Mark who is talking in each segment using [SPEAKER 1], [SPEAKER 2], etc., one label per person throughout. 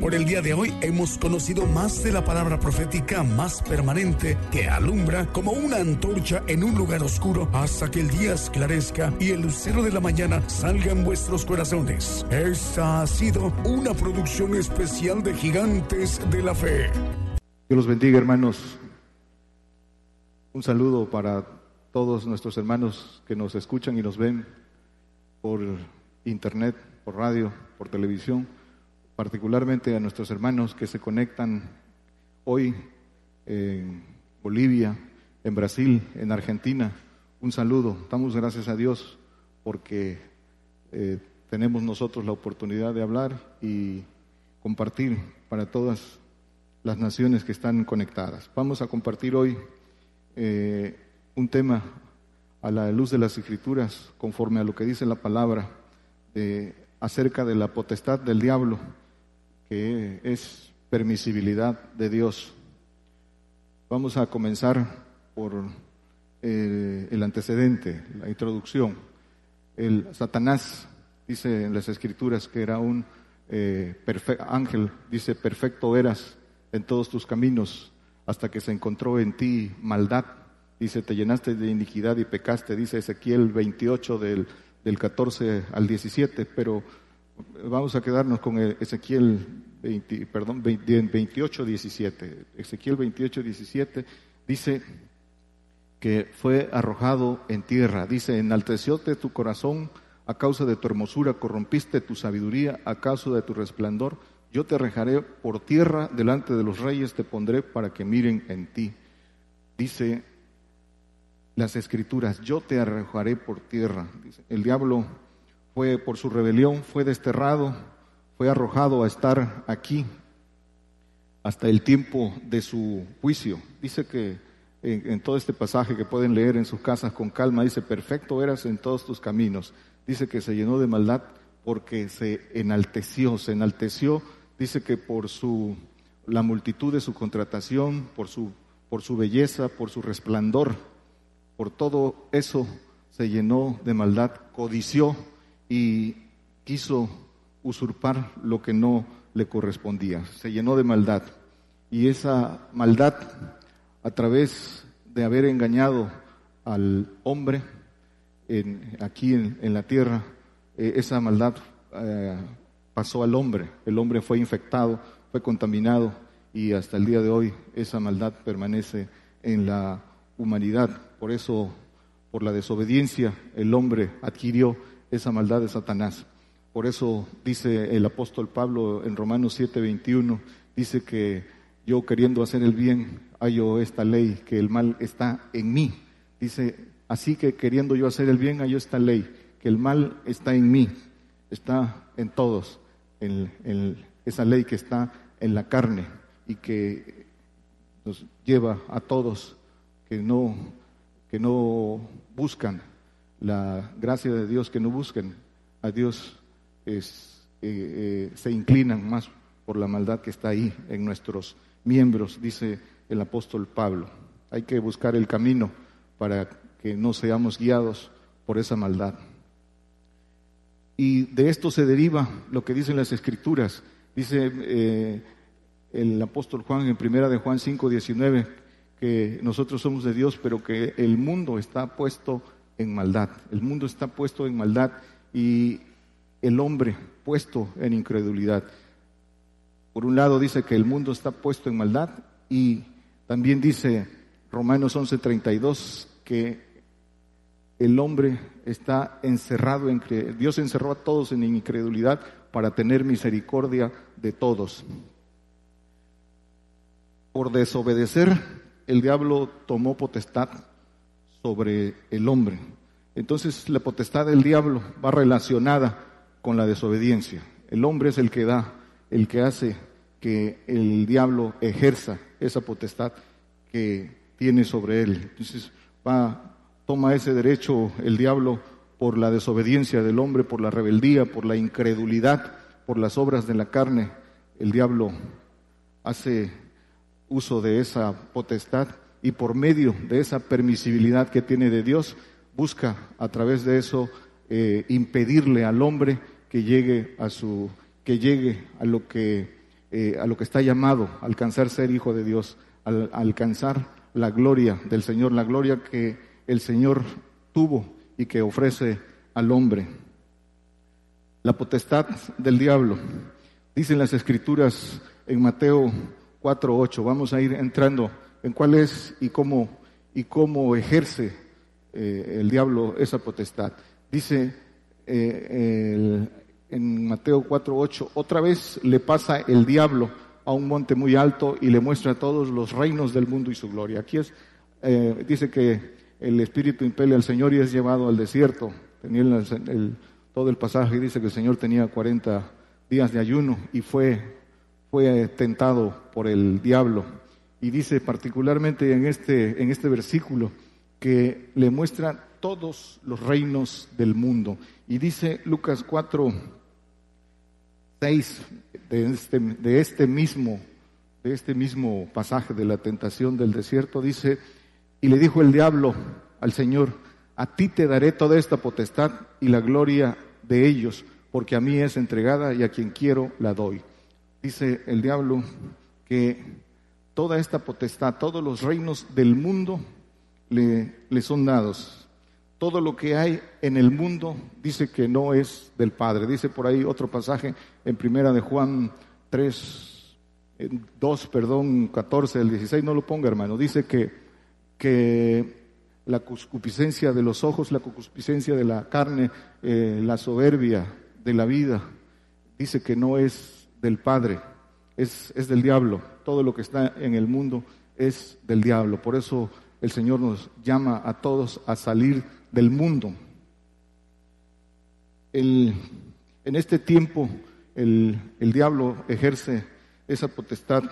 [SPEAKER 1] Por el día de hoy hemos conocido más de la palabra profética más permanente que alumbra como una antorcha en un lugar oscuro hasta que el día esclarezca y el lucero de la mañana salga en vuestros corazones. Esta ha sido una producción especial de Gigantes de la Fe.
[SPEAKER 2] Dios los bendiga, hermanos. Un saludo para todos nuestros hermanos que nos escuchan y nos ven por internet, por radio, por televisión particularmente a nuestros hermanos que se conectan hoy en Bolivia, en Brasil, en Argentina. Un saludo. Damos gracias a Dios porque eh, tenemos nosotros la oportunidad de hablar y compartir para todas las naciones que están conectadas. Vamos a compartir hoy eh, un tema a la luz de las escrituras, conforme a lo que dice la palabra, acerca de la potestad del diablo que es permisibilidad de Dios. Vamos a comenzar por eh, el, antecedente, la introducción. El Satanás dice en las escrituras que era un eh, ángel, dice, perfecto eras en todos tus caminos hasta que se encontró en ti maldad. Dice, te llenaste de iniquidad y pecaste, dice Ezequiel 28 del, del 14 al 17, pero Vamos a quedarnos con Ezequiel 20, perdón, 28, 17. Ezequiel 28, 17 dice que fue arrojado en tierra. Dice, enaltecióte tu corazón a causa de tu hermosura, corrompiste tu sabiduría a causa de tu resplandor. Yo te arrojaré por tierra delante de los reyes, te pondré para que miren en ti. Dice las escrituras, yo te arrojaré por tierra. El diablo fue por su rebelión, fue desterrado, fue arrojado a estar aquí hasta el tiempo de su juicio. Dice que en, todo este pasaje que pueden leer en sus casas con calma, dice, perfecto eras en todos tus caminos. Dice que se llenó de maldad porque se enalteció, se enalteció, dice que por su, la multitud de su contratación, por su, por su belleza, por su resplandor, por todo eso se llenó de maldad, codició y quiso usurpar lo que no le correspondía. Se llenó de maldad. Y esa maldad, a través de haber engañado al hombre aquí en, la tierra, eh, esa maldad eh, pasó al hombre. El hombre fue infectado, fue contaminado y hasta el día de hoy esa maldad permanece en la humanidad. Por eso, por la desobediencia, el hombre adquirió esa maldad de Satanás. Por eso dice el apóstol Pablo en Romanos 7:21, dice que yo queriendo hacer el bien, hallo esta ley, que el mal está en mí. Dice, así que queriendo yo hacer el bien, hallo esta ley, que el mal está en mí, está en todos, esa ley que está en la carne y que nos lleva a todos que no, que no buscan la gracia de Dios, que no busquen a Dios, es, eh, eh, se inclinan más por la maldad que está ahí en nuestros miembros, dice el apóstol Pablo. Hay que buscar el camino para que no seamos guiados por esa maldad. Y de esto se deriva lo que dicen las escrituras. Dice eh, el apóstol Juan en primera de Juan 5, 19, que nosotros somos de Dios, pero que el mundo está puesto en maldad. El mundo está puesto en maldad y el hombre puesto en incredulidad. Por un lado dice que el mundo está puesto en maldad y también dice Romanos 11:32 que el hombre está encerrado en Dios encerró a todos en incredulidad para tener misericordia de todos. Por desobedecer, el diablo tomó potestad sobre el hombre. Entonces la potestad del diablo va relacionada con la desobediencia. El hombre es el que da, el que hace que el diablo ejerza esa potestad que tiene sobre él. Entonces va, toma ese derecho el diablo por la desobediencia del hombre, por la rebeldía, por la incredulidad, por las obras de la carne. El diablo hace uso de esa potestad y por medio de esa permisibilidad que tiene de Dios, busca a través de eso eh, impedirle al hombre que llegue a su, que llegue a lo que eh, a lo que está llamado, alcanzar ser hijo de Dios, al, alcanzar la gloria del Señor, la gloria que el Señor tuvo y que ofrece al hombre. La potestad del diablo. Dicen las escrituras en Mateo 4.8. Vamos a ir entrando en cuál es y cómo, y cómo ejerce eh, el diablo esa potestad. Dice eh, en Mateo 4.8, otra vez le pasa el diablo a un monte muy alto y le muestra todos los reinos del mundo y su gloria. Aquí es, eh, dice que el espíritu impele al Señor y es llevado al desierto. Tenía todo el pasaje dice que el Señor tenía 40 días de ayuno y fue, fue tentado por el diablo. Y dice particularmente en este, en este versículo que le muestra todos los reinos del mundo. Y dice Lucas 4, 6 de este, de este mismo de este mismo pasaje de la tentación del desierto dice y le dijo el diablo al Señor a ti te daré toda esta potestad y la gloria de ellos porque a mí es entregada y a quien quiero la doy dice el diablo que toda esta potestad todos los reinos del mundo le, le son dados todo lo que hay en el mundo dice que no es del Padre. Dice por ahí otro pasaje en primera de Juan 3, 2, perdón, 14, el 16, no lo ponga hermano. Dice que, que la concupiscencia de los ojos, la concupiscencia de la carne, eh, la soberbia de la vida, dice que no es del Padre, es, es del diablo. Todo lo que está en el mundo es del diablo. Por eso el Señor nos llama a todos a salir del mundo. en este tiempo el, diablo ejerce esa potestad.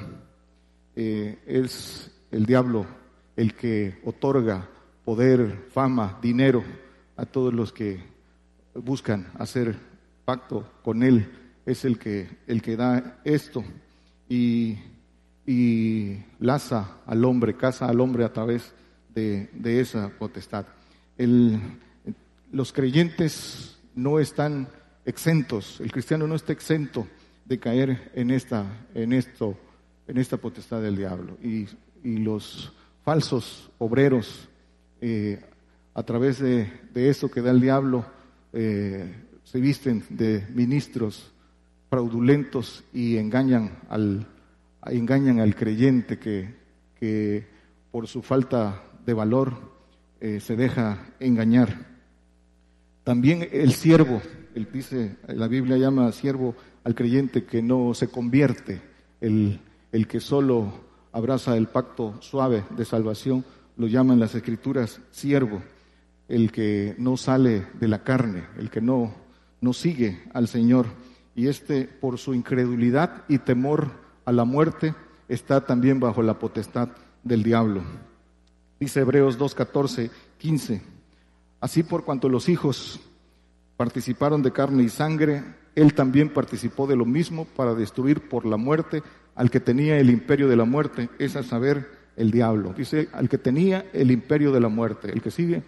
[SPEAKER 2] Eh, es el diablo el que otorga poder, fama, dinero a todos los que buscan hacer pacto con él. Es el que, el que da esto y, y laza al hombre, casa al hombre a través de, de esa potestad los creyentes no están exentos, el cristiano no está exento de caer en esta, en esto, en esta potestad del diablo. Y, los falsos obreros, eh, a través de, eso que da el diablo, eh, se visten de ministros fraudulentos y engañan al, engañan al creyente que, que por su falta de valor eh, se deja engañar. También el siervo, dice, la Biblia llama siervo al creyente que no se convierte, el, el que solo abraza el pacto suave de salvación, lo llaman las escrituras siervo, el que no sale de la carne, el que no, no sigue al Señor. Y este, por su incredulidad y temor a la muerte, está también bajo la potestad del diablo. Dice Hebreos 2, 14, 15. Así por cuanto los hijos participaron de carne y sangre, él también participó de lo mismo para destruir por la muerte al que tenía el imperio de la muerte, es a saber, el diablo. Dice, al que tenía el imperio de la muerte. El que sigue,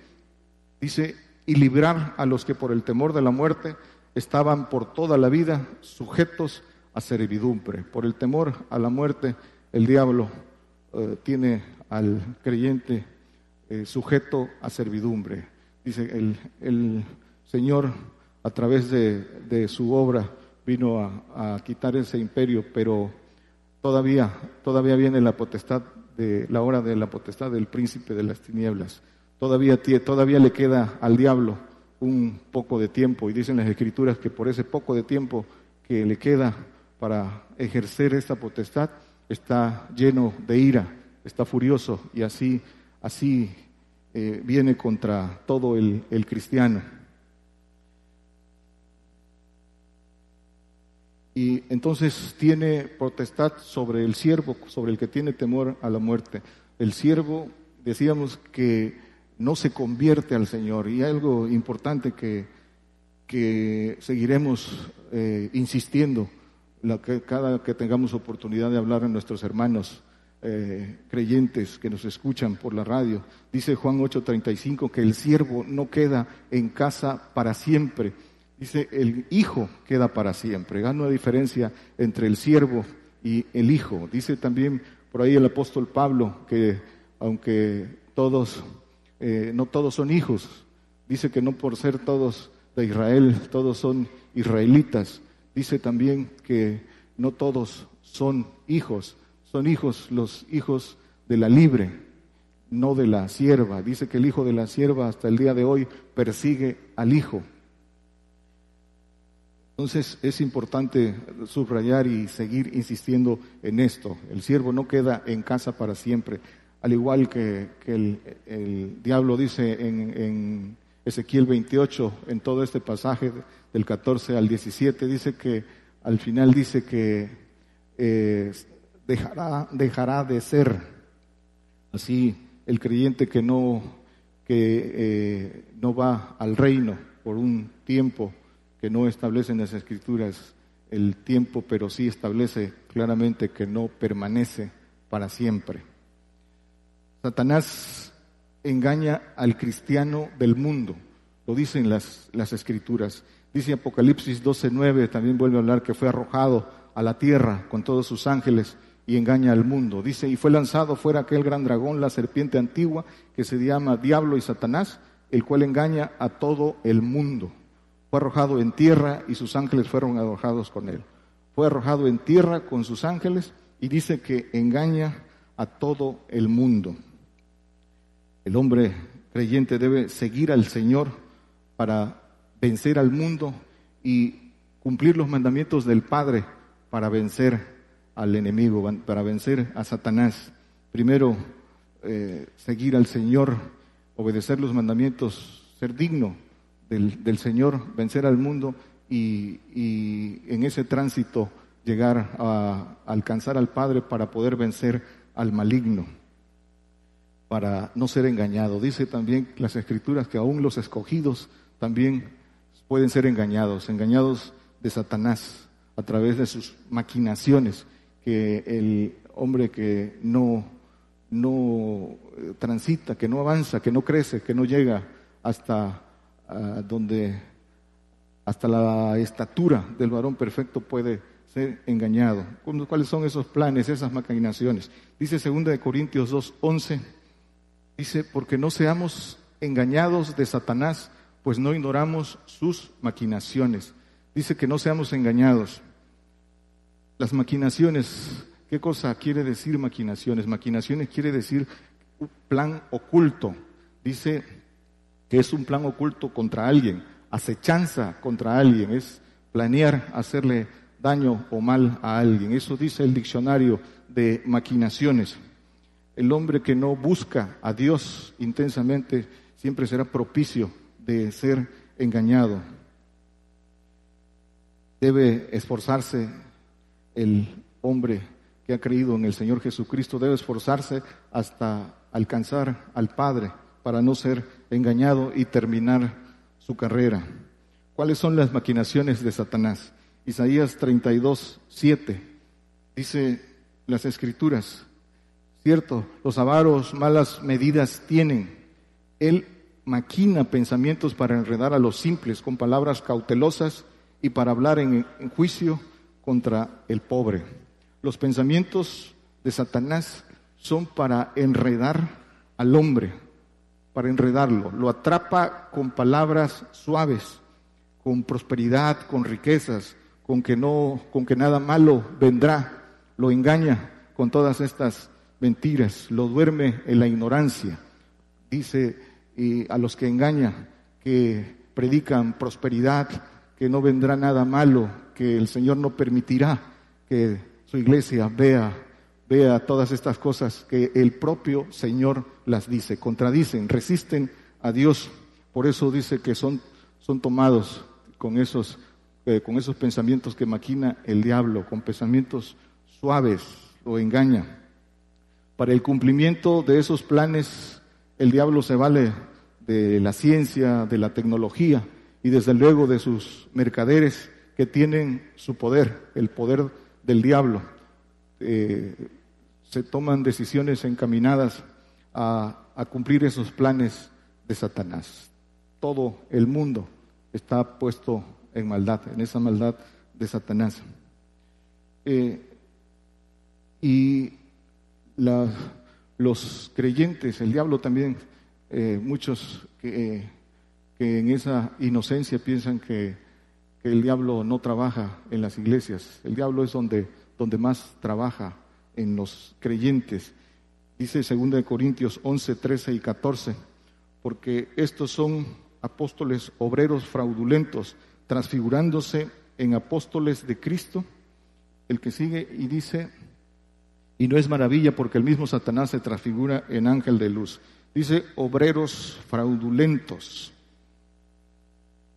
[SPEAKER 2] dice, y librar a los que por el temor de la muerte estaban por toda la vida sujetos a servidumbre. Por el temor a la muerte, el diablo eh, tiene al creyente eh, sujeto a servidumbre. Dice, el, el Señor a través de, su obra vino a, quitar ese imperio, pero todavía, todavía viene la potestad de la hora de la potestad del príncipe de las tinieblas. Todavía, todavía le queda al diablo un poco de tiempo y dicen las escrituras que por ese poco de tiempo que le queda para ejercer esta potestad está lleno de ira está furioso y así, así eh, viene contra todo el, el cristiano. Y entonces tiene potestad sobre el siervo, sobre el que tiene temor a la muerte. El siervo, decíamos que no se convierte al Señor. Y algo importante que, que seguiremos eh, insistiendo cada que tengamos oportunidad de hablar a nuestros hermanos eh, creyentes que nos escuchan por la radio. Dice Juan 8:35 que el siervo no queda en casa para siempre. Dice el hijo queda para siempre. Hay una diferencia entre el siervo y el Hijo. Dice también por ahí el apóstol Pablo que aunque todos, eh, no todos son hijos, dice que no por ser todos de Israel, todos son israelitas. Dice también que no todos son hijos, son hijos los hijos de la libre, no de la sierva. Dice que el hijo de la sierva hasta el día de hoy persigue al hijo. Entonces es importante subrayar y seguir insistiendo en esto. El siervo no queda en casa para siempre, al igual que, el, diablo dice en, Ezequiel 28, en todo este pasaje del 14 al 17, dice que al final dice que eh, dejará, dejará de ser así el creyente que no, que, eh, no va al reino por un tiempo que no establece en las escrituras el tiempo, pero sí establece claramente que no permanece para siempre. Satanás engaña al cristiano del mundo, lo dicen las, las escrituras. Dice Apocalipsis 12:9, también vuelve a hablar que fue arrojado a la tierra con todos sus ángeles y engaña al mundo. Dice, y fue lanzado fuera aquel gran dragón, la serpiente antigua, que se llama Diablo y Satanás, el cual engaña a todo el mundo. Fue arrojado en tierra y sus ángeles fueron arrojados con él. Fue arrojado en tierra con sus ángeles y dice que engaña a todo el mundo. El hombre creyente debe seguir al Señor para vencer al mundo y cumplir los mandamientos del Padre para vencer al enemigo, para vencer a Satanás. Primero, eh, seguir al Señor, obedecer los mandamientos, ser digno del, Señor, vencer al mundo y, en ese tránsito llegar a, alcanzar al Padre para poder vencer al maligno, para no ser engañado. Dice también las Escrituras que aún los escogidos también pueden ser engañados, engañados de Satanás a través de sus maquinaciones, que el hombre que no, no eh, transita, que no avanza, que no crece, que no llega hasta donde hasta la estatura del varón perfecto puede ser engañado. ¿Cuáles son esos planes, esas maquinaciones? Dice 2 de Corintios 2:11 dice, "Porque no seamos engañados de Satanás, pues no ignoramos sus maquinaciones." Dice que no seamos engañados. Las maquinaciones, ¿qué cosa quiere decir maquinaciones? Maquinaciones quiere decir un plan oculto. Dice que es un plan oculto contra alguien, acechanza contra alguien, es planear hacerle daño o mal a alguien. Eso dice el diccionario de maquinaciones. El hombre que no busca a Dios intensamente siempre será propicio de ser engañado. Debe esforzarse el hombre que ha creído en el Señor Jesucristo, debe esforzarse hasta alcanzar al Padre para no ser engañado y terminar su carrera. ¿Cuáles son las maquinaciones de Satanás? Isaías 32, 7 dice las escrituras, cierto, los avaros malas medidas tienen. Él maquina pensamientos para enredar a los simples con palabras cautelosas y para hablar en, en juicio contra el pobre. Los pensamientos de Satanás son para enredar al hombre, para enredarlo. Lo atrapa con palabras suaves, con prosperidad, con riquezas, con que no, con que nada malo vendrá. Lo engaña con todas estas mentiras, lo duerme en la ignorancia. Dice y a los que engaña que predican prosperidad, que no vendrá nada malo, que el Señor no permitirá que su iglesia vea vea todas estas cosas que el propio Señor las dice, contradicen, resisten a Dios. Por eso dice que son, son tomados con esos, eh, con esos pensamientos que maquina el diablo, con pensamientos suaves, lo engaña. Para el cumplimiento de esos planes, el diablo se vale de la ciencia, de la tecnología y desde luego de sus mercaderes que tienen su poder, el poder del diablo. Eh, se toman decisiones encaminadas a, cumplir esos planes de Satanás. Todo el mundo está puesto en maldad, en esa maldad de Satanás. Eh, Y los creyentes, el diablo también, eh, muchos que, que, en esa inocencia piensan que, que, el diablo no trabaja en las iglesias. El diablo es donde, donde más trabaja en los creyentes. Dice 2 Corintios 11, 13 y 14, porque estos son apóstoles obreros fraudulentos, transfigurándose en apóstoles de Cristo. El que sigue y dice, y no es maravilla porque el mismo Satanás se transfigura en ángel de luz. Dice, obreros fraudulentos.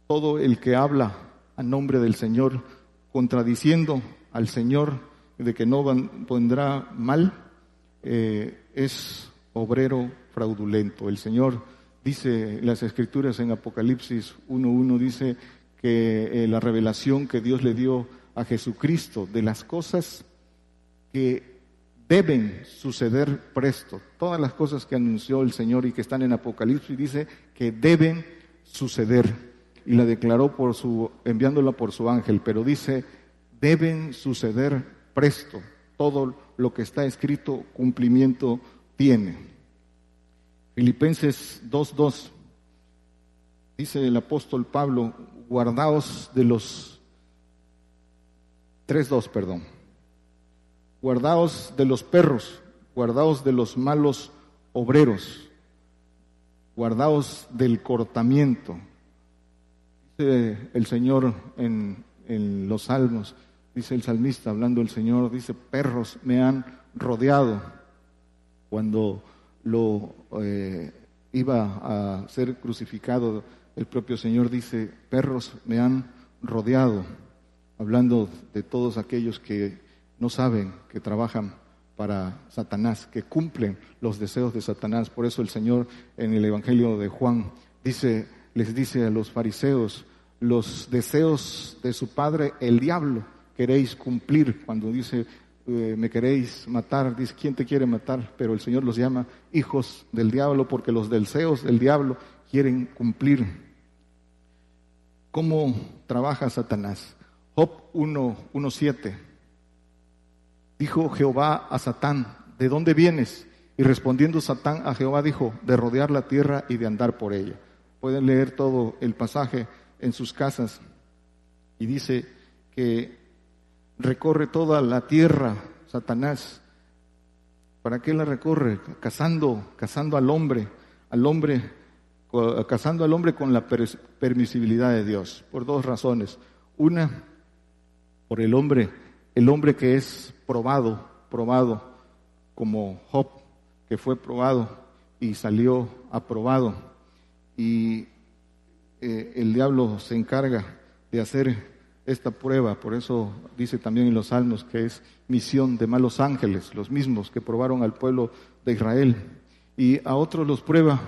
[SPEAKER 2] Todo el que habla a nombre del Señor, contradiciendo al Señor de que no pondrá mal, eh, es obrero fraudulento. El Señor dice, las escrituras en Apocalipsis 1.1 dice que eh, la revelación que Dios le dio a Jesucristo de las cosas que deben suceder presto. Todas las cosas que anunció el Señor y que están en Apocalipsis dice que deben suceder. Y la declaró por su, enviándola por su ángel, pero dice, deben suceder presto. Todo lo que está escrito, cumplimiento tiene. Filipenses 2.2, dice el apóstol Pablo, guardaos de los 3.2, perdón guardaos de los perros, guardaos de los malos obreros, guardaos del cortamiento. Dice el Señor en, los salmos, dice el salmista hablando el Señor, dice, perros me han rodeado. Cuando lo eh, iba a ser crucificado, el propio Señor dice, perros me han rodeado, hablando de todos aquellos que no saben que trabajan para Satanás, que cumplen los deseos de Satanás. Por eso el Señor en el Evangelio de Juan dice, les dice a los fariseos, los deseos de su padre, el diablo, queréis cumplir. Cuando dice, eh, me queréis matar, dice, ¿quién te quiere matar? Pero el Señor los llama hijos del diablo porque los deseos del diablo quieren cumplir. ¿Cómo trabaja Satanás? Job 1.7 Dijo Jehová a Satán, ¿de dónde vienes? Y respondiendo Satán a Jehová dijo, de rodear la tierra y de andar por ella. Pueden leer todo el pasaje en sus casas. Y dice que recorre toda la tierra Satanás. ¿Para qué la recorre? Cazando, cazando al hombre, al hombre, cazando al hombre con la permisibilidad de Dios, por dos razones. Una, por el hombre el hombre que es probado, probado, como Job, que fue probado y salió aprobado. Y eh, el diablo se encarga de hacer esta prueba, por eso dice también en los salmos que es misión de malos ángeles, los mismos que probaron al pueblo de Israel. Y a otros los prueba,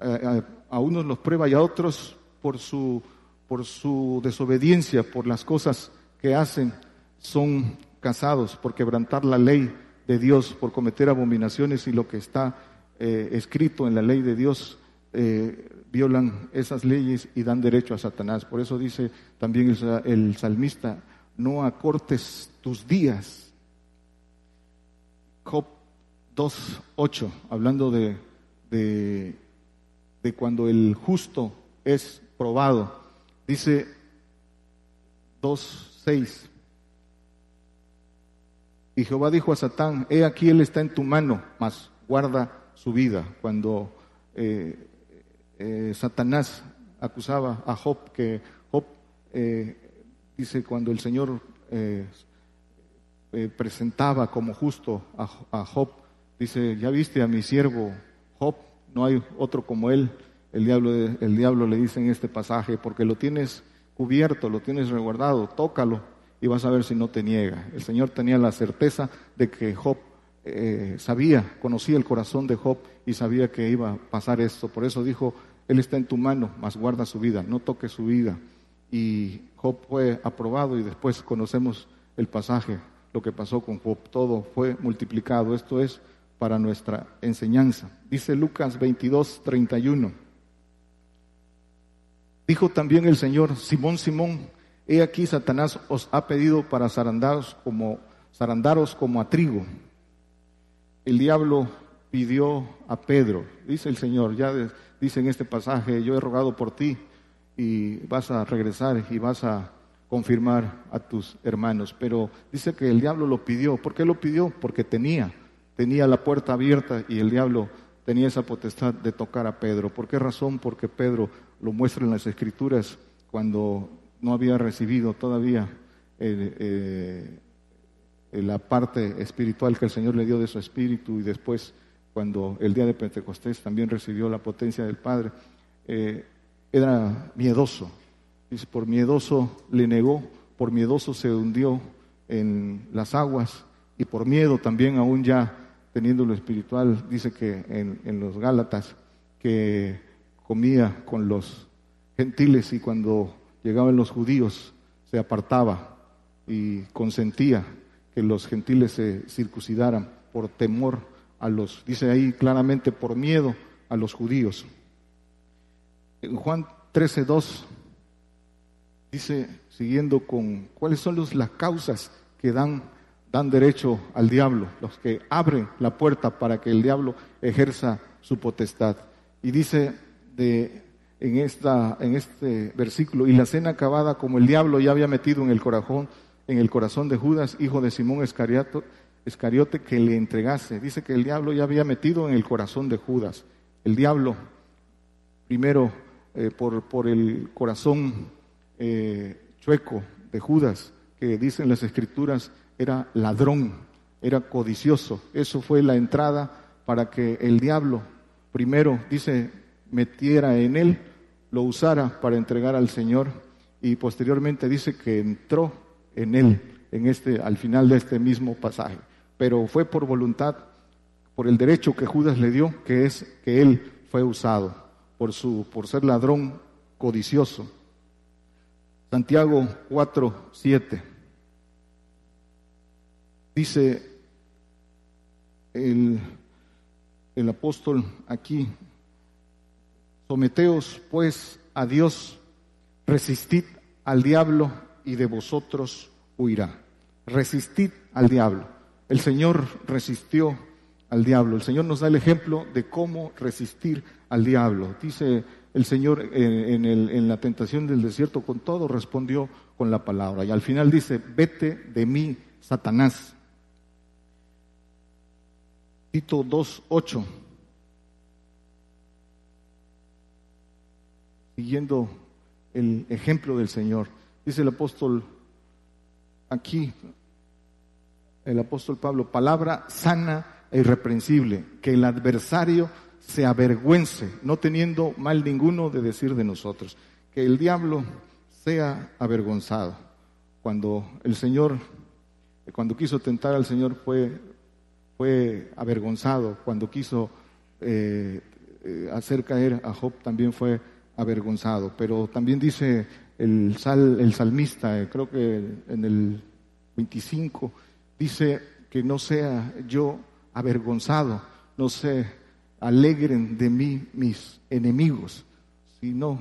[SPEAKER 2] a, a unos los prueba y a otros por su, por su desobediencia, por las cosas que hacen son casados por quebrantar la ley de Dios, por cometer abominaciones y lo que está eh, escrito en la ley de Dios, eh, violan esas leyes y dan derecho a Satanás. Por eso dice también el, salmista, no acortes tus días. Job 2.8, hablando de, de, de cuando el justo es probado, dice 2.6, y Jehová dijo a Satán, he aquí él está en tu mano, mas guarda su vida. Cuando eh, eh, Satanás acusaba a Job, que Job eh, dice cuando el Señor presentaba como justo a, Job, dice, ya viste a mi siervo Job, no hay otro como él. El diablo, el diablo le dice en este pasaje, porque lo tienes cubierto, lo tienes resguardado, tócalo y vas a ver si no te niega. El Señor tenía la certeza de que Job eh, sabía, conocía el corazón de Job y sabía que iba a pasar esto. Por eso dijo, Él está en tu mano, mas guarda su vida, no toque su vida. Y Job fue aprobado y después conocemos el pasaje, lo que pasó con Job. Todo fue multiplicado. Esto es para nuestra enseñanza. Dice Lucas 22, 31. Dijo también el Señor, Simón, Simón, He aquí Satanás os ha pedido para zarandaros como zarandaros como a trigo. El diablo pidió a Pedro, dice el Señor, ya dice en este pasaje, yo he rogado por ti y vas a regresar y vas a confirmar a tus hermanos. Pero dice que el diablo lo pidió. ¿Por qué lo pidió? Porque tenía, tenía la puerta abierta y el diablo tenía esa potestad de tocar a Pedro. ¿Por qué razón? Porque Pedro lo muestra en las escrituras cuando no había recibido todavía eh, la parte espiritual que el Señor le dio de su espíritu y después cuando el día de Pentecostés también recibió la potencia del Padre, eh, era miedoso. Dice, por miedoso le negó, por miedoso se hundió en las aguas y por miedo también aún ya teniendo lo espiritual, dice que en los Gálatas, que comía con los gentiles y cuando llegaban los judíos se apartaba y consentía que los gentiles se circuncidaran por temor a los, dice ahí claramente, por miedo a los judíos. En Juan 13.2 dice, siguiendo con, ¿cuáles son las causas que dan, dan derecho al diablo? Los que abren la puerta para que el diablo ejerza su potestad. Y dice de, en, esta, en este versículo, y la cena acabada como el diablo ya había metido en el corazón, en el corazón de Judas, hijo de Simón Escariote, Escariote, que le entregase. Dice que el diablo ya había metido en el corazón de Judas. El diablo, primero eh, por, por, el corazón eh, chueco de Judas, que dicen las escrituras, era ladrón, era codicioso. Eso fue la entrada para que el diablo, primero, dice, metiera en él, lo usara para entregar al Señor y posteriormente dice que entró en él en este al final de este mismo pasaje, pero fue por voluntad por el derecho que Judas le dio, que es que él fue usado por su por ser ladrón codicioso. Santiago 4, 7. Dice el, el apóstol aquí, someteos pues a Dios, resistid al diablo y de vosotros huirá. Resistid al diablo. El Señor resistió al diablo. El Señor nos da el ejemplo de cómo resistir al diablo. Dice el Señor en, la tentación del desierto, con todo respondió con la palabra. Y al final dice, vete de mí, Satanás. Tito 2.8. Siguiendo el ejemplo del Señor. Dice el apóstol aquí, el apóstol Pablo, palabra sana e irreprensible, que el adversario se avergüence, no teniendo mal ninguno de decir de nosotros, que el diablo sea avergonzado. Cuando el Señor, cuando quiso tentar al Señor fue, fue avergonzado, cuando quiso eh, eh, hacer caer a Job también fue avergonzado, pero también dice el, sal, el salmista, eh, creo que en el 25, dice que no sea yo avergonzado, no se alegren de mí mis enemigos, sino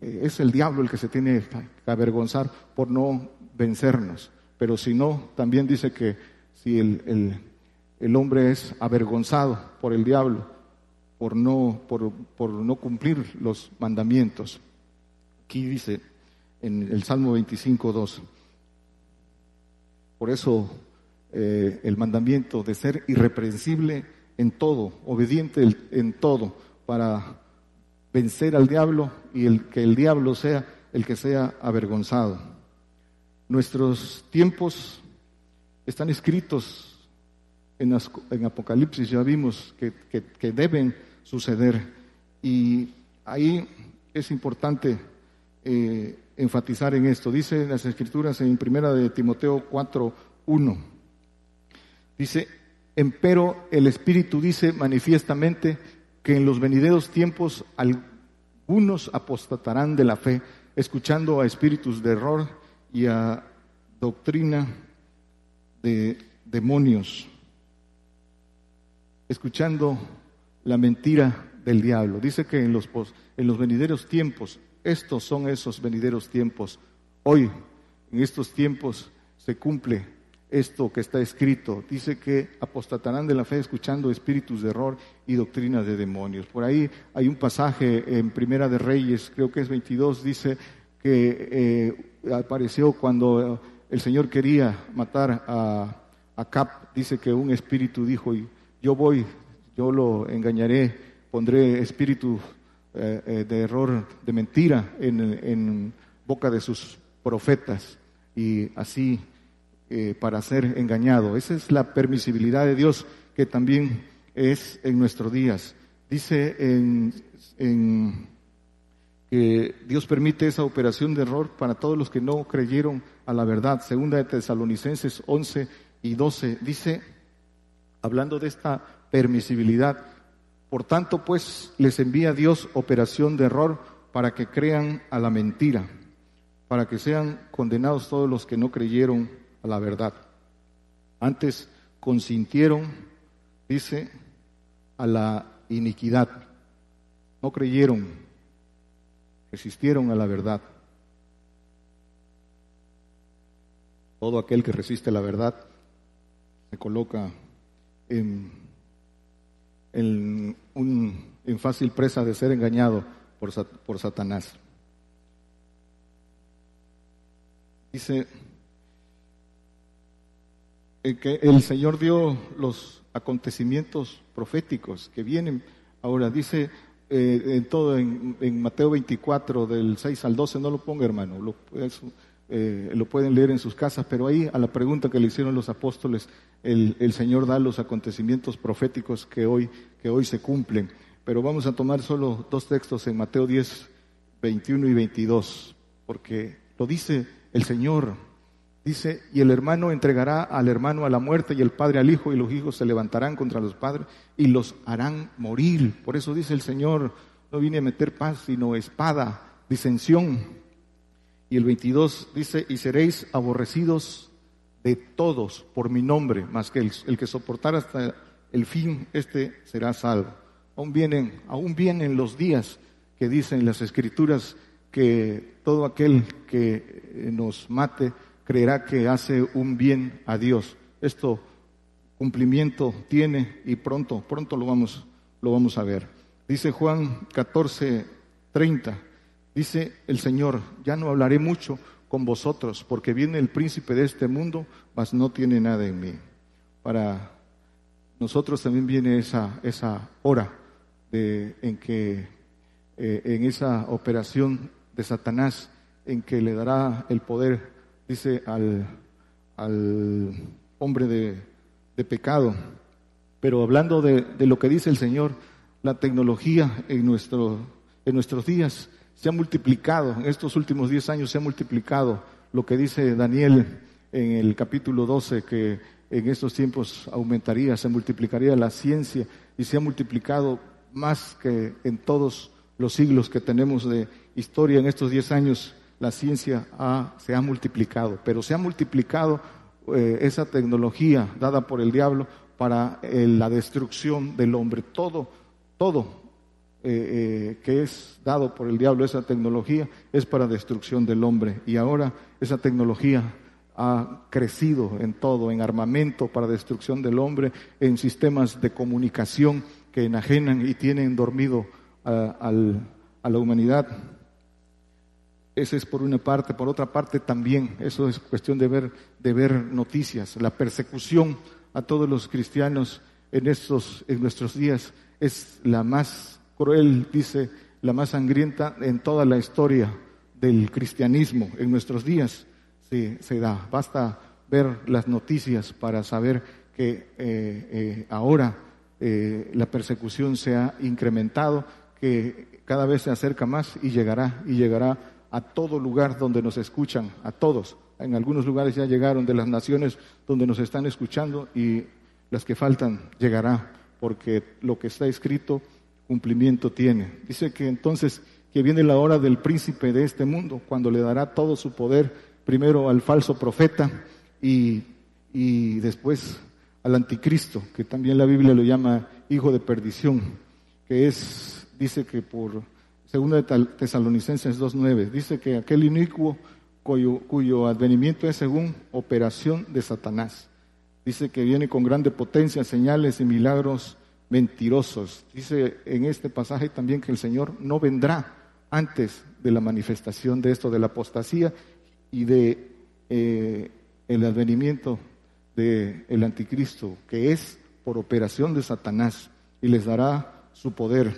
[SPEAKER 2] eh, es el diablo el que se tiene que avergonzar por no vencernos. Pero si no, también dice que si el, el, el hombre es avergonzado por el diablo, por no, por, por no cumplir los mandamientos, aquí dice, en el Salmo 25, 2. Por eso eh, el mandamiento de ser irreprensible en todo, obediente en todo, para vencer al diablo y el, que el diablo sea el que sea avergonzado. Nuestros tiempos están escritos en, en Apocalipsis, ya vimos que, que deben suceder y ahí es importante eh, enfatizar en esto. Dice las escrituras en primera de Timoteo 4, 1. Dice, empero el Espíritu dice manifiestamente que en los venideros tiempos algunos apostatarán de la fe, escuchando a espíritus de error y a doctrina de demonios, escuchando la mentira del diablo. Dice que en los, en los venideros tiempos estos son esos venideros tiempos. Hoy, en estos tiempos, se cumple esto que está escrito. Dice que apostatarán de la fe escuchando espíritus de error y doctrinas de demonios. Por ahí hay un pasaje en Primera de Reyes, creo que es 22, dice que eh, apareció cuando el Señor quería matar a, a Cap, dice que un espíritu dijo, yo voy, yo lo engañaré, pondré espíritu eh, eh, de error, de mentira en, boca de sus profetas y así eh, para ser engañado. Esa es la permisibilidad de Dios que también es en nuestros días. Dice en, que Dios permite esa operación de error para todos los que no creyeron a la verdad. Segunda de Tesalonicenses 11 y 12 dice, hablando de esta permisibilidad, por tanto pues les envía Dios operación de error para que crean a la mentira para que sean condenados todos los que no creyeron a la verdad. Antes consintieron, dice, a la iniquidad. No creyeron, resistieron a la verdad. Todo aquel que resiste la verdad se coloca en, en, en fácil presa de ser engañado por, por Satanás. Dice que el Señor dio los acontecimientos proféticos que vienen. Ahora dice eh, en todo en, Mateo 24 del 6 al 12, no lo ponga hermano, lo, eh, lo, pueden leer en sus casas, pero ahí a la pregunta que le hicieron los apóstoles, el, el, Señor da los acontecimientos proféticos que hoy, que hoy se cumplen. Pero vamos a tomar solo dos textos en Mateo 10, 21 y 22, porque lo dice el Señor. Dice, y el hermano entregará al hermano a la muerte y el padre al hijo y los hijos se levantarán contra los padres y los harán morir. Por eso dice el Señor, no vine a meter paz, sino espada, disensión. Y el 22 dice, y seréis aborrecidos de todos por mi nombre, más que el, que soportar hasta el fin, este será salvo. Aún vienen, aún vienen los días que dicen las escrituras que todo aquel que eh, nos mate creerá que hace un bien a Dios. Esto cumplimiento tiene y pronto, pronto lo vamos, lo vamos a ver. Dice Juan 14, 30, dice el Señor, ya no hablaré mucho con vosotros, porque viene el príncipe de este mundo, mas no tiene nada en mí. Para nosotros también viene esa, esa hora de, en que eh, en esa operación de Satanás en que le dará el poder, dice, al, al hombre de, de, pecado. Pero hablando de, de, lo que dice el Señor, la tecnología en, nuestro, en nuestros días se ha multiplicado, en estos últimos 10 años se ha multiplicado lo que dice Daniel en el capítulo 12, que en estos tiempos aumentaría, se multiplicaría la ciencia y se ha multiplicado más que en todos los siglos que tenemos de historia en estos 10 años, la ciencia se ha multiplicado, pero se ha multiplicado eh, esa tecnología dada por el diablo para eh, la destrucción del hombre. Todo, todo eh, que es dado por el diablo, esa tecnología, es para destrucción del hombre. Y ahora esa tecnología ha crecido en todo, en armamento para destrucción del hombre, en sistemas de comunicación que enajenan y tienen dormido a la humanidad. Ese es por una parte. Por otra parte también, eso es cuestión de ver, de ver noticias. La persecución a todos los cristianos en, estos, en nuestros días es la más cruel, dice, la más sangrienta en toda la historia del cristianismo. En nuestros días se, se da. Basta ver las noticias para saber que eh, eh, ahora eh, la persecución se ha incrementado, que cada vez se acerca más y llegará, y llegará a todo lugar donde nos escuchan, a todos. En algunos lugares ya llegaron de las naciones donde nos están escuchando y las que faltan llegará, porque lo que está escrito cumplimiento tiene. Dice que entonces que viene la hora del príncipe de este mundo, cuando le dará todo su poder primero al falso profeta y, y después al anticristo, que también la Biblia lo llama hijo de perdición, que es, dice que por Segunda de Tesalonicenses 2.9 dice que aquel inicuo cuyo, cuyo advenimiento es según operación de Satanás. Dice que viene con grande potencia, señales y milagros mentirosos. Dice en este pasaje también que el Señor no vendrá antes de la manifestación de esto, de la apostasía y de eh, el advenimiento del el anticristo, que es por operación de Satanás, y les dará su poder.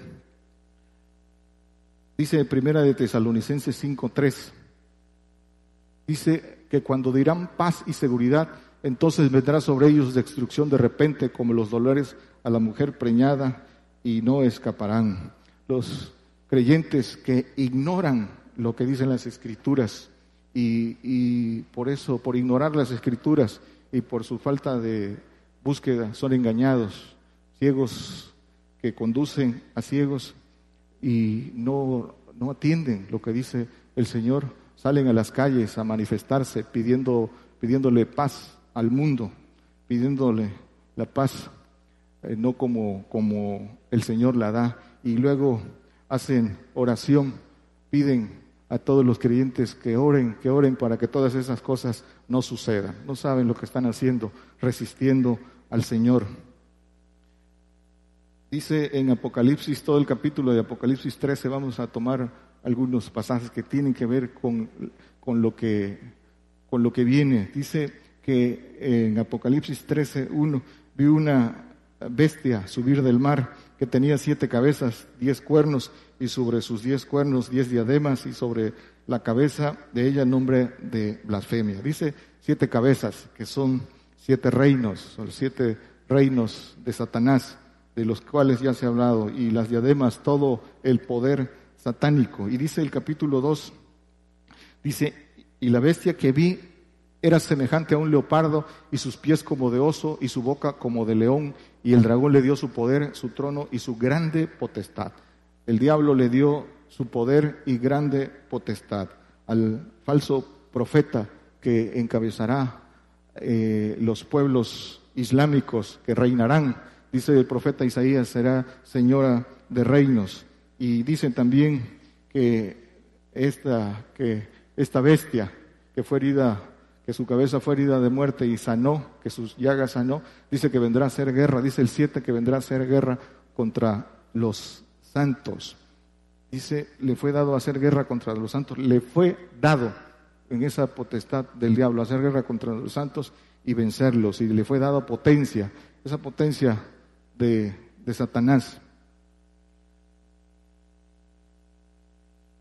[SPEAKER 2] Dice primera de Tesalonicenses 5:3. Dice que cuando dirán paz y seguridad, entonces vendrá sobre ellos destrucción de repente, como los dolores a la mujer preñada, y no escaparán. Los creyentes que ignoran lo que dicen las escrituras y, y, por eso, por ignorar las escrituras y por su falta de búsqueda, son engañados, ciegos que conducen a ciegos y no, no atienden lo que dice el Señor, salen a las calles a manifestarse pidiendo, pidiéndole paz al mundo, pidiéndole la paz, eh, no como, como el Señor la da, y luego hacen oración, piden a todos los creyentes que oren, que oren para que todas esas cosas no sucedan. No saben lo que están haciendo, resistiendo al Señor. Dice en Apocalipsis, todo el capítulo de Apocalipsis 13, vamos a tomar algunos pasajes que tienen que ver con, con, lo, que, con lo que viene. Dice que en Apocalipsis 13, 1, vi una bestia subir del mar que tenía siete cabezas, diez cuernos, y sobre sus diez cuernos diez diademas, y sobre la cabeza de ella nombre de blasfemia. Dice siete cabezas, que son siete reinos, son siete reinos de Satanás, de los cuales ya se ha hablado, y las diademas, todo el poder satánico. Y dice el capítulo 2, dice, y la bestia que vi era semejante a un leopardo, y sus pies como de oso, y su boca como de león, y el dragón le dio su poder, su trono y su grande potestad. El diablo le dio su poder y grande potestad al falso profeta que encabezará eh, los pueblos islámicos que reinarán. Dice el profeta Isaías, será señora de reinos. Y dicen también que esta, que esta bestia que fue herida que su cabeza fue herida de muerte y sanó, que sus llagas sanó, dice que vendrá a ser guerra, dice el 7 que vendrá a ser guerra contra los santos. Dice, le fue dado hacer guerra contra los santos, le fue dado en esa potestad del diablo hacer guerra contra los santos y vencerlos, y le fue dado potencia, esa potencia de Satanás.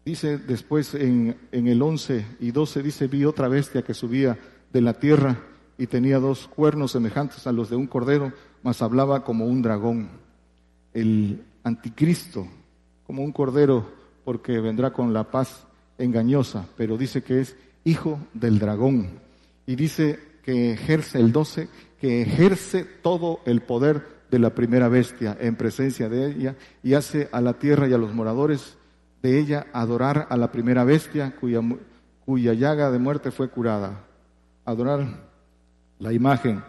[SPEAKER 2] Dice después en, el 11 y 12, dice, vi otra bestia que subía de la tierra y tenía dos cuernos semejantes a los de un cordero, mas hablaba como un dragón. El anticristo, como un cordero, porque vendrá con la paz engañosa, pero dice que es hijo del dragón. Y dice que ejerce el 12, que ejerce todo el poder de la primera bestia en presencia de ella y hace a la tierra y a los moradores de ella adorar a la primera bestia cuya, llaga de muerte fue curada. Adorar la imagen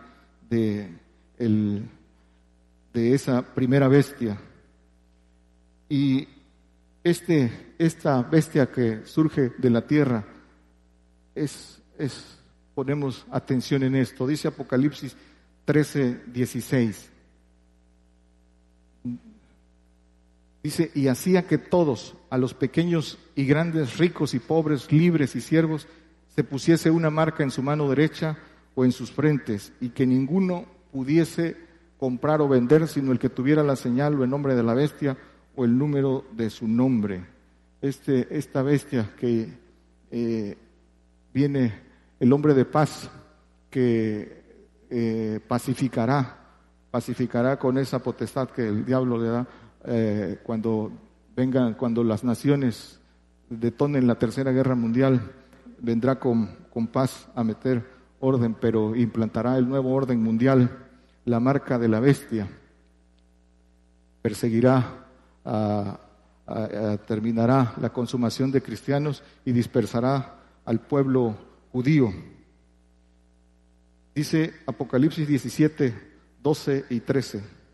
[SPEAKER 2] de, de esa primera bestia. Y este, esta bestia que surge de la tierra es, es, ponemos atención en esto, dice Apocalipsis 13, 16. Dice, y hacía que todos, a los pequeños y grandes, ricos y pobres, libres y siervos, se pusiese una marca en su mano derecha o en sus frentes, y que ninguno pudiese comprar o vender, sino el que tuviera la señal o el nombre de la bestia o el número de su nombre. Este, esta bestia que eh, viene, el hombre de paz, que eh, pacificará, pacificará con esa potestad que el diablo le da eh, cuando vengan, cuando las naciones detonen la tercera guerra mundial, vendrá con, con paz a meter orden, pero implantará el nuevo orden mundial, la marca de la bestia, perseguirá, terminará la consumación de cristianos y dispersará al pueblo judío. Dice Apocalipsis 17, 12 y 13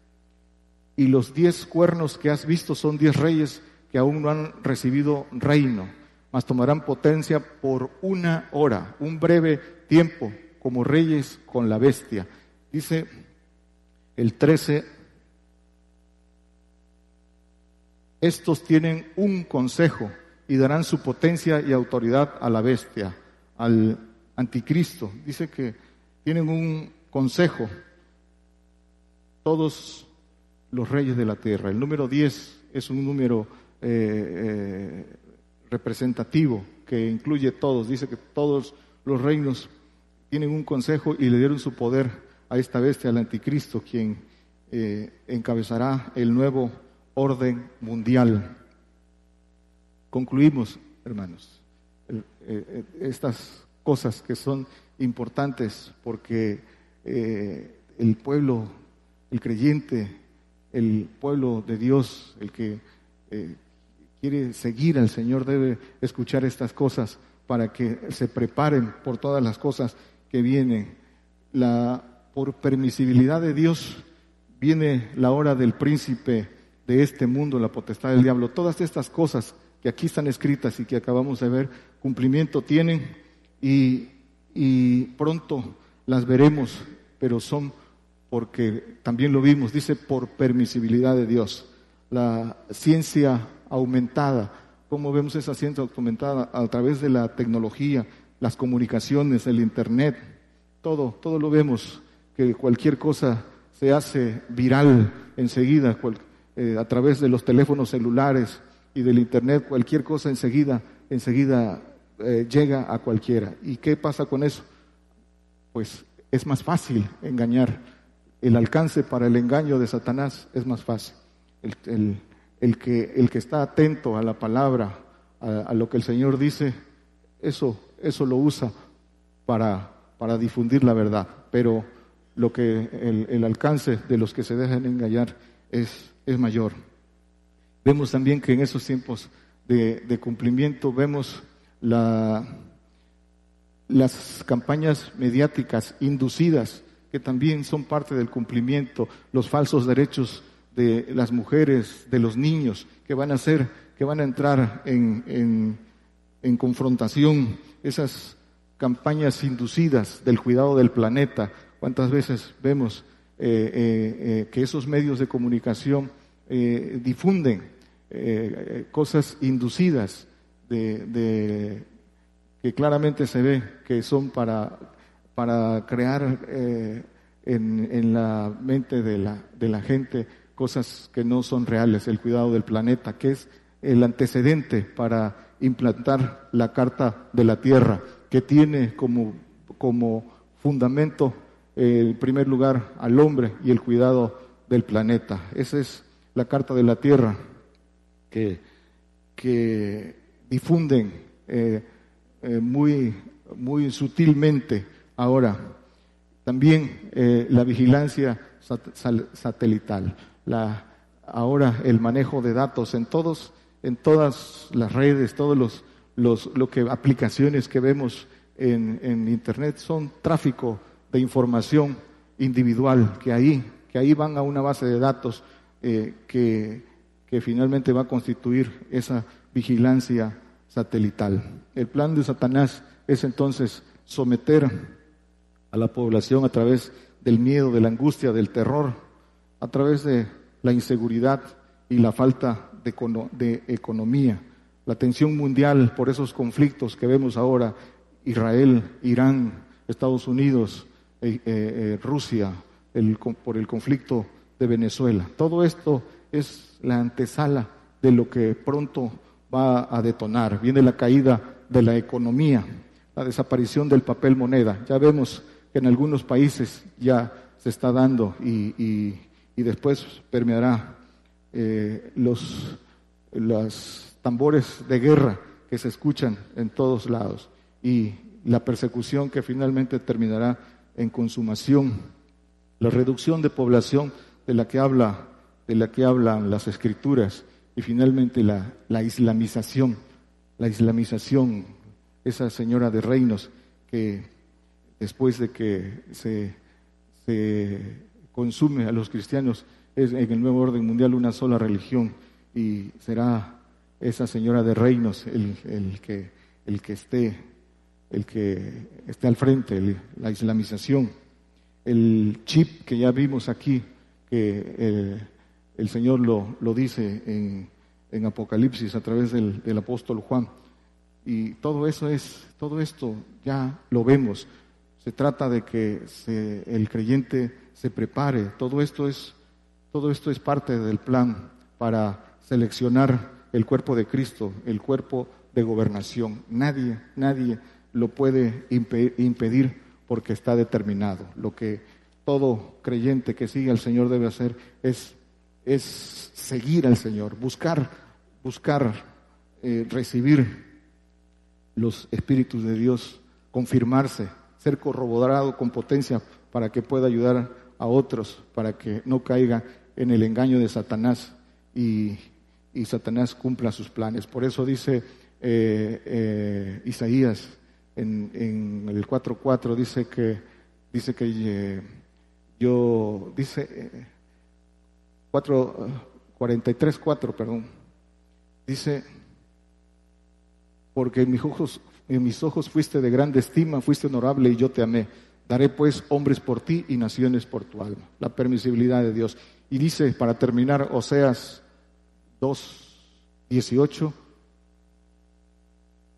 [SPEAKER 2] y los diez cuernos que has visto son diez reyes que aún no han recibido reino. mas tomarán potencia por una hora, un breve tiempo, como reyes con la bestia. Dice el 13, estos tienen un consejo y darán su potencia y autoridad a la bestia, al anticristo. Dice que tienen un consejo todos los reyes de la tierra. El número 10 es un número eh, eh, representativo que incluye todos. Dice que todos los reinos tienen un consejo y le dieron su poder a esta bestia, al anticristo, quien eh, encabezará el nuevo orden mundial. Concluimos, hermanos, estas cosas que son importantes porque el pueblo, el creyente, el pueblo de Dios, el que eh, quiere seguir al Señor, debe escuchar estas cosas para que se preparen por todas las cosas que vienen. La, por permisibilidad de Dios viene la hora del príncipe de este mundo, la potestad del diablo. Todas estas cosas que aquí están escritas y que acabamos de ver, cumplimiento tienen y, y pronto las veremos, pero son porque también lo vimos, dice por permisibilidad de Dios. La ciencia aumentada, ¿cómo vemos esa ciencia aumentada? A través de la tecnología, las comunicaciones, el Internet, todo, todo lo vemos, que cualquier cosa se hace viral enseguida, eh, a través de los teléfonos celulares y del Internet, cualquier cosa enseguida, enseguida eh, llega a cualquiera. ¿Y qué pasa con eso? Pues es más fácil engañar el alcance para el engaño de Satanás es más fácil. El, que, está atento a la palabra, a, lo que el Señor dice, eso, eso lo usa para, difundir la verdad. Pero lo que el, alcance de los que se dejan engañar es, mayor. Vemos también que en esos tiempos de, cumplimiento vemos la, las campañas mediáticas inducidas que también son parte del cumplimiento, los falsos derechos de las mujeres, de los niños, que van a ser, que van a entrar en, en, confrontación, esas campañas inducidas del cuidado del planeta. ¿Cuántas veces vemos eh, eh, eh, que esos medios de comunicación difunden cosas inducidas de, que claramente se ve que son para para crear eh, en, la mente de la, de la gente cosas que no son reales, el cuidado del planeta, que es el antecedente para implantar la Carta de la Tierra, que tiene como, como fundamento, eh, en primer lugar, al hombre y el cuidado del planeta. Esa es la Carta de la Tierra que, que difunden eh, muy, muy sutilmente Ahora, también eh, la vigilancia satelital, la, ahora el manejo de datos en todos, en todas las redes, todos los, los lo que aplicaciones que vemos en, en, internet son tráfico de información individual que ahí, que ahí van a una base de datos eh, que, que finalmente va a constituir esa vigilancia satelital. El plan de Satanás es entonces someter a la población a través del miedo, de la angustia, del terror, a través de la inseguridad y la falta de, economía, la tensión mundial por esos conflictos que vemos ahora, Israel, Irán, Estados Unidos, eh, eh, eh, Rusia, por el conflicto de Venezuela. Todo esto es la antesala de lo que pronto va a detonar. Viene la caída de la economía, la desaparición del papel moneda. Ya vemos que en algunos países ya se está dando y, después permeará eh, los, los tambores de guerra que se escuchan en todos lados y la persecución que finalmente terminará en consumación, la reducción de población de la que habla, de la que hablan las escrituras y finalmente la, la islamización, la islamización, esa señora de reinos que después de que se, consume a los cristianos, es en el nuevo orden mundial una sola religión y será esa señora de reinos el, el que, el que esté, el que esté al frente, la islamización, el chip que ya vimos aquí, que el Señor lo, lo dice en, en, Apocalipsis a través del, del, apóstol Juan. Y todo eso es, todo esto ya lo vemos. Se trata de que se, el creyente se prepare. Todo esto es, todo esto es parte del plan para seleccionar el cuerpo de Cristo, el cuerpo de gobernación. Nadie, nadie lo puede impedir porque está determinado. Lo que todo creyente que sigue al Señor debe hacer es, es seguir al Señor, buscar, buscar eh, recibir los espíritus de Dios, confirmarse, ser corroborado con potencia para que pueda ayudar a otros, para que no caiga en el engaño de Satanás y, y Satanás cumpla sus planes. Por eso dice eh, eh, Isaías en, en el 4.4, dice que, dice que eh, yo, dice 4, 43.4, perdón, dice, porque mis, ojos, en mis ojos fuiste de grande estima, fuiste honorable y yo te amé. Daré pues hombres por ti y naciones por tu alma. La permisibilidad de Dios. Y dice, para terminar, Oseas 2, 18,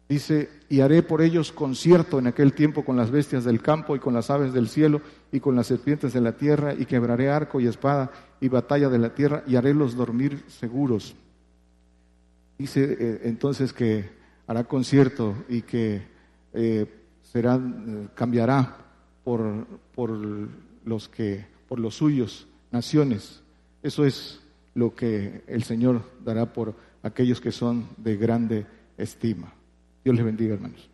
[SPEAKER 2] dice, y haré por ellos concierto en aquel tiempo con las bestias del campo y con las aves del cielo y con las serpientes de la tierra, y quebraré arco y espada y batalla de la tierra, y haré los dormir seguros. Dice eh, entonces que hará concierto y que eh, será, eh, cambiará por, por, los que, por los suyos, naciones. Eso es lo que el Señor dará por aquellos que son de grande estima. Dios les bendiga, hermanos.